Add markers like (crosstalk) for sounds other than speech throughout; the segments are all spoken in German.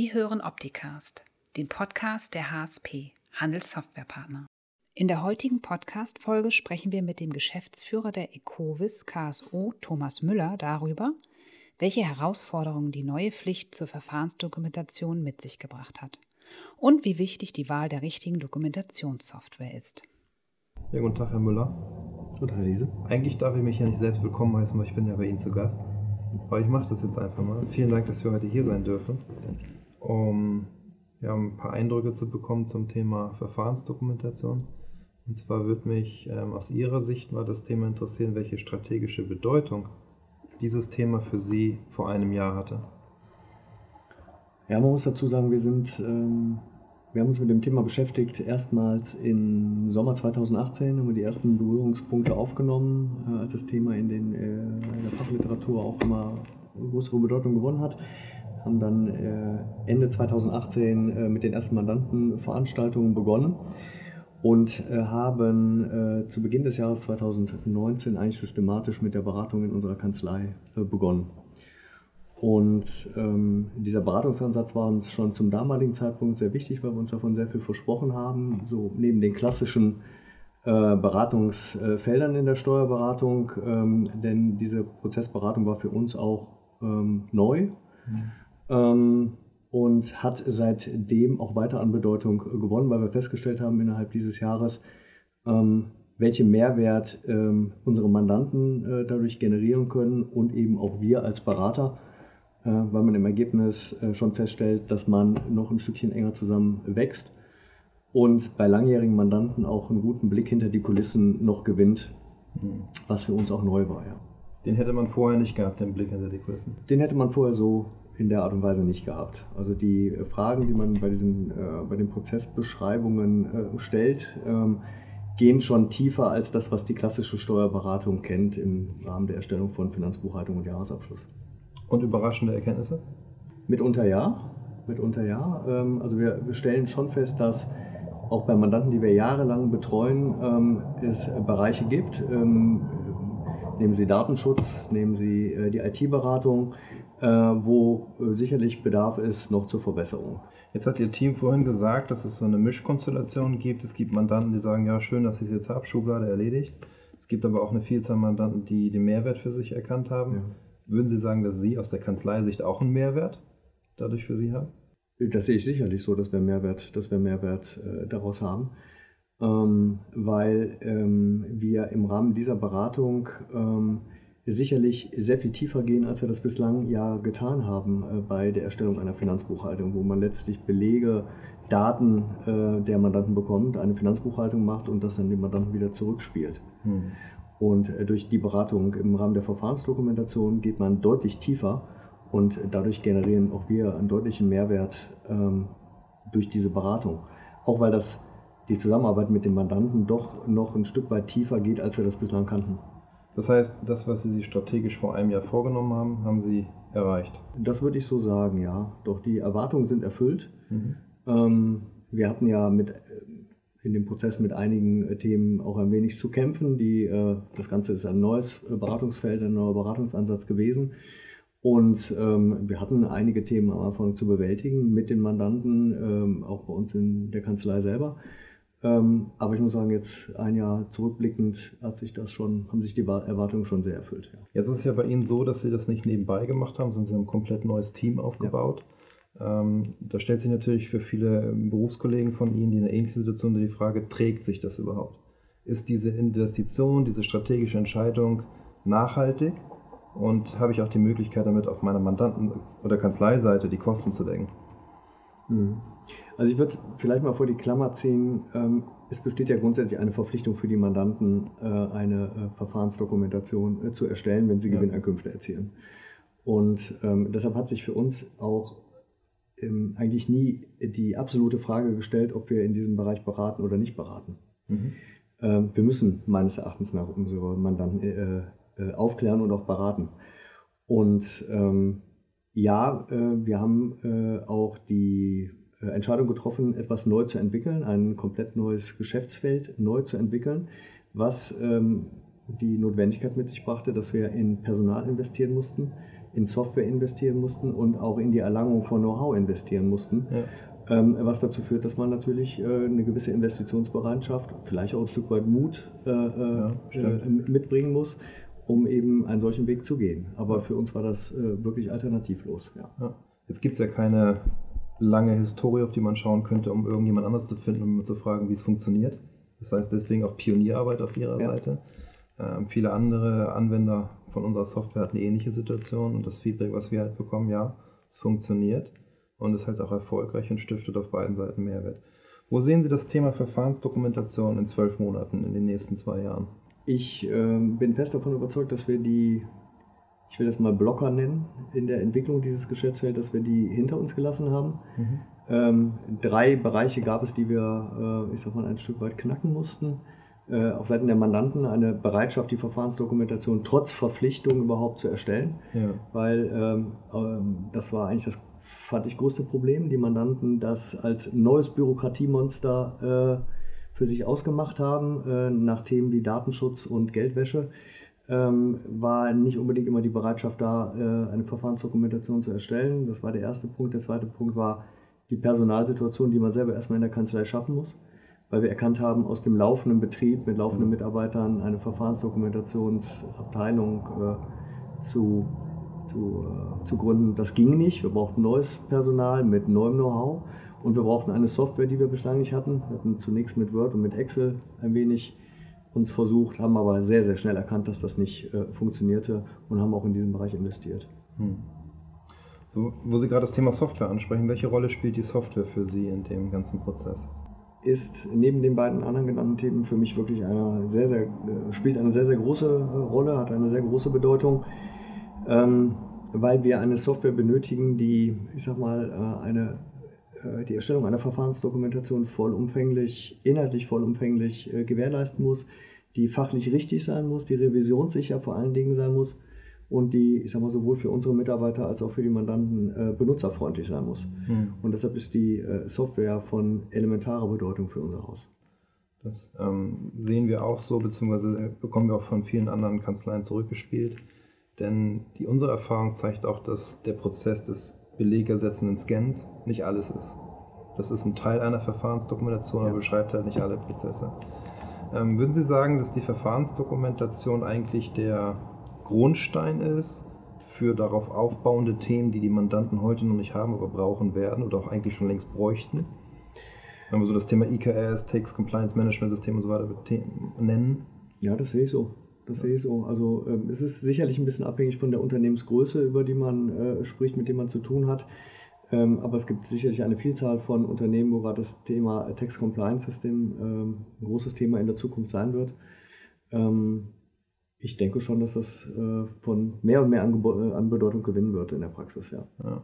Sie hören Opticast, den Podcast der HSP, Handelssoftwarepartner. In der heutigen Podcast-Folge sprechen wir mit dem Geschäftsführer der Ecovis KSO, Thomas Müller, darüber, welche Herausforderungen die neue Pflicht zur Verfahrensdokumentation mit sich gebracht hat und wie wichtig die Wahl der richtigen Dokumentationssoftware ist. Ja, guten Tag, Herr Müller. Guten Tag, Liese. Eigentlich darf ich mich ja nicht selbst willkommen heißen, weil ich bin ja bei Ihnen zu Gast. Aber ich mache das jetzt einfach mal. Vielen Dank, dass wir heute hier sein dürfen, um ja, ein paar Eindrücke zu bekommen zum Thema Verfahrensdokumentation. Und zwar würde mich ähm, aus Ihrer Sicht mal das Thema interessieren, welche strategische Bedeutung dieses Thema für Sie vor einem Jahr hatte. Ja, man muss dazu sagen, wir sind ähm, wir haben uns mit dem Thema beschäftigt. Erstmals im Sommer 2018 haben wir die ersten Berührungspunkte aufgenommen, äh, als das Thema in, den, äh, in der Fachliteratur auch immer größere Bedeutung gewonnen hat. Haben dann äh, Ende 2018 äh, mit den ersten Mandantenveranstaltungen begonnen und äh, haben zu Beginn des Jahres 2019 eigentlich systematisch mit der Beratung in unserer Kanzlei begonnen. Und ähm, dieser Beratungsansatz war uns schon zum damaligen Zeitpunkt sehr wichtig, weil wir uns davon sehr viel versprochen haben. So neben den klassischen äh, Beratungsfeldern in der Steuerberatung, ähm, denn diese Prozessberatung war für uns auch ähm, neu mhm. Ähm, und hat seitdem auch weiter an Bedeutung gewonnen, weil wir festgestellt haben innerhalb dieses Jahres, ähm, welchen Mehrwert ähm, unsere Mandanten äh, dadurch generieren können und eben auch wir als Berater äh, weil man im Ergebnis äh, schon feststellt, dass man noch ein Stückchen enger zusammen wächst und bei langjährigen Mandanten auch einen guten Blick hinter die Kulissen noch gewinnt, mhm. was für uns auch neu war. Ja. Den hätte man vorher nicht gehabt, den Blick hinter die Kulissen? Den hätte man vorher so in der Art und Weise nicht gehabt. Also die äh, Fragen, die man bei, diesen, äh, bei den Prozessbeschreibungen äh, stellt, ähm, gehen schon tiefer als das, was die klassische Steuerberatung kennt im Rahmen der Erstellung von Finanzbuchhaltung und Jahresabschluss. Und überraschende Erkenntnisse? Mitunter ja. Mitunter ja. Ähm, also wir, stellen schon fest, dass auch bei Mandanten, die wir jahrelang betreuen, ähm, es Bereiche gibt. Ähm, nehmen Sie Datenschutz, nehmen Sie äh, die IT-Beratung, äh, wo äh, sicherlich Bedarf ist noch zur Verbesserung. Jetzt hat Ihr Team vorhin gesagt, dass es so eine Mischkonstellation gibt. Es gibt Mandanten, die sagen, ja, schön, dass ich es jetzt habe, Schublade erledigt. Es gibt aber auch eine Vielzahl Mandanten, die den Mehrwert für sich erkannt haben. Ja. Würden Sie sagen, dass Sie aus der Kanzleisicht auch einen Mehrwert dadurch für Sie haben? Das sehe ich sicherlich so, dass wir Mehrwert, dass wir Mehrwert äh, daraus haben, ähm, weil ähm, wir im Rahmen dieser Beratung ähm, sicherlich sehr viel tiefer gehen, als wir das bislang ja getan haben äh, bei der Erstellung einer Finanzbuchhaltung, wo man letztlich Belege, Daten äh, der Mandanten bekommt, eine Finanzbuchhaltung macht und das dann dem Mandanten wieder zurückspielt. Hm. Und äh, durch die Beratung im Rahmen der Verfahrensdokumentation geht man deutlich tiefer und dadurch generieren auch wir einen deutlichen Mehrwert ähm, durch diese Beratung. Auch weil das die Zusammenarbeit mit den Mandanten doch noch ein Stück weit tiefer geht, als wir das bislang kannten. Das heißt, das, was Sie sich strategisch vor einem Jahr vorgenommen haben, haben Sie erreicht? Das würde ich so sagen, ja. Doch die Erwartungen sind erfüllt. Mhm. Ähm, wir hatten ja mit in dem Prozess mit einigen äh, Themen auch ein wenig zu kämpfen. Die, äh, das Ganze ist ein neues äh, Beratungsfeld, ein neuer Beratungsansatz gewesen. Und ähm, wir hatten einige Themen am Anfang zu bewältigen mit den Mandanten, ähm, auch bei uns in der Kanzlei selber. Ähm, aber ich muss sagen, jetzt ein Jahr zurückblickend hat sich das schon, haben sich die Erwartungen schon sehr erfüllt. Ja. Jetzt ist es ja bei Ihnen so, dass Sie das nicht nebenbei gemacht haben, sondern Sie haben ein komplett neues Team aufgebaut. Ja. Ähm, da stellt sich natürlich für viele Berufskollegen von Ihnen, die in einer ähnlichen Situation sind, die Frage, trägt sich das überhaupt? Ist diese Investition, diese strategische Entscheidung nachhaltig? Und habe ich auch die Möglichkeit, damit auf meiner Mandanten- oder Kanzleiseite die Kosten zu decken? Hm. Also ich würde vielleicht mal vor die Klammer ziehen, ähm, es besteht ja grundsätzlich eine Verpflichtung für die Mandanten, äh, eine äh, Verfahrensdokumentation äh, zu erstellen, wenn sie ja. Gewinnankünfte erzielen. Und ähm, deshalb hat sich für uns auch ähm, eigentlich nie die absolute Frage gestellt, ob wir in diesem Bereich beraten oder nicht beraten. Mhm. Wir müssen meines Erachtens nach unsere Mandanten aufklären und auch beraten. Und ähm, ja, äh, wir haben äh, auch die äh, Entscheidung getroffen, etwas neu zu entwickeln, ein komplett neues Geschäftsfeld neu zu entwickeln, was ähm, die Notwendigkeit mit sich brachte, dass wir in Personal investieren mussten, in Software investieren mussten und auch in die Erlangung von Know-how investieren mussten. Ja. Ähm, was dazu führt, dass man natürlich äh, eine gewisse Investitionsbereitschaft, vielleicht auch ein Stück weit Mut äh, ja, mitbringen muss, um eben einen solchen Weg zu gehen. Aber für uns war das äh, wirklich alternativlos. Ja. Ja. Jetzt gibt es ja keine lange Historie, auf die man schauen könnte, um irgendjemand anders zu finden, um zu fragen, wie es funktioniert. Das heißt deswegen auch Pionierarbeit auf Ihrer Seite. Ähm, viele andere Anwender von unserer Software hatten eine ähnliche Situation und das Feedback, was wir halt bekommen, ja, es funktioniert und ist halt auch erfolgreich und stiftet auf beiden Seiten Mehrwert. Wo sehen Sie das Thema Verfahrensdokumentation in zwölf Monaten, in den nächsten zwei Jahren? Ich äh, bin fest davon überzeugt, dass wir die, ich will das mal Blocker nennen, in der Entwicklung dieses Geschäftsfelds, dass wir die hinter uns gelassen haben. Mhm. Ähm, drei Bereiche gab es, die wir, äh, ich sag mal, ein Stück weit knacken mussten. Äh, auf Seiten der Mandanten eine Bereitschaft, die Verfahrensdokumentation trotz Verpflichtung überhaupt zu erstellen, ja. weil ähm, ähm, das war eigentlich das fand ich größte Problem. Die Mandanten das als neues Bürokratiemonster äh, für sich ausgemacht haben, äh, nach Themen wie Datenschutz und Geldwäsche. Ähm, war nicht unbedingt immer die Bereitschaft da, äh, eine Verfahrensdokumentation zu erstellen. Das war der erste Punkt. Der zweite Punkt war die Personalsituation, die man selber erstmal in der Kanzlei schaffen muss, weil wir erkannt haben, aus dem laufenden Betrieb mit laufenden Mitarbeitern eine Verfahrensdokumentationsabteilung äh, zu zu, zu gründen. Das ging nicht. Wir brauchten neues Personal mit neuem Know-how und wir brauchten eine Software, die wir bislang nicht hatten. Wir hatten zunächst mit Word und mit Excel ein wenig uns versucht, haben aber sehr, sehr schnell erkannt, dass das nicht äh, funktionierte und haben auch in diesem Bereich investiert. Hm. So, wo Sie gerade das Thema Software ansprechen, welche Rolle spielt die Software für Sie in dem ganzen Prozess? Ist neben den beiden anderen genannten Themen für mich wirklich eine sehr, sehr, äh, spielt eine sehr, sehr große äh, Rolle, hat eine sehr große Bedeutung ähm, weil wir eine Software benötigen, die, ich sag mal, äh, eine, die Erstellung einer Verfahrensdokumentation vollumfänglich, inhaltlich vollumfänglich äh, gewährleisten muss, die fachlich richtig sein muss, die revisionssicher vor allen Dingen sein muss und die, ich sag mal, sowohl für unsere Mitarbeiter als auch für die Mandanten äh, benutzerfreundlich sein muss. Mhm. Und deshalb ist die äh, Software von elementarer Bedeutung für unser Haus. Das ähm, sehen wir auch so, beziehungsweise bekommen wir auch von vielen anderen Kanzleien zurückgespielt. Denn die, unsere Erfahrung zeigt auch, dass der Prozess des belegersetzenden Scans nicht alles ist. Das ist ein Teil einer Verfahrensdokumentation, aber beschreibt halt nicht alle Prozesse. Ähm, würden Sie sagen, dass die Verfahrensdokumentation eigentlich der Grundstein ist für darauf aufbauende Themen, die die Mandanten heute noch nicht haben, aber brauchen werden oder auch eigentlich schon längst bräuchten? Wenn wir so das Thema IKS, Takes Compliance Management System und so weiter nennen? Ja, das sehe ich so. Das sehe ich so. Also äh, es ist sicherlich ein bisschen abhängig von der Unternehmensgröße, über die man äh, spricht, mit dem man zu tun hat. Ähm, aber es gibt sicherlich eine Vielzahl von Unternehmen, wo gerade das Thema Tax Compliance System ähm, ein großes Thema in der Zukunft sein wird. Ähm, ich denke schon, dass das äh, von mehr und mehr Angebo äh, an Bedeutung gewinnen wird in der Praxis, ja. ja.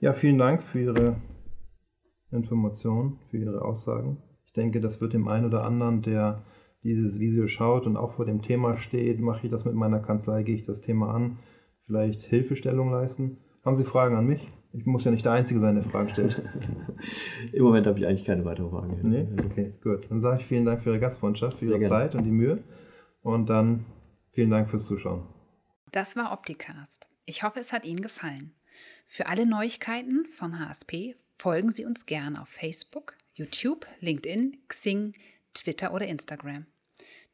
Ja, vielen Dank für Ihre Informationen, für Ihre Aussagen. Ich denke, das wird dem einen oder anderen, der dieses Video schaut und auch vor dem Thema steht, mache ich das mit meiner Kanzlei, gehe ich das Thema an, vielleicht Hilfestellung leisten. Haben Sie Fragen an mich? Ich muss ja nicht der Einzige sein, der Fragen stellt. (laughs) Im Moment habe ich eigentlich keine weiteren Fragen. Nee? Okay, gut. Dann sage ich vielen Dank für Ihre Gastfreundschaft, für Sehr Ihre gerne. Zeit und die Mühe. Und dann vielen Dank fürs Zuschauen. Das war Opticast. Ich hoffe, es hat Ihnen gefallen. Für alle Neuigkeiten von HSP folgen Sie uns gerne auf Facebook, YouTube, LinkedIn, Xing, Twitter oder Instagram.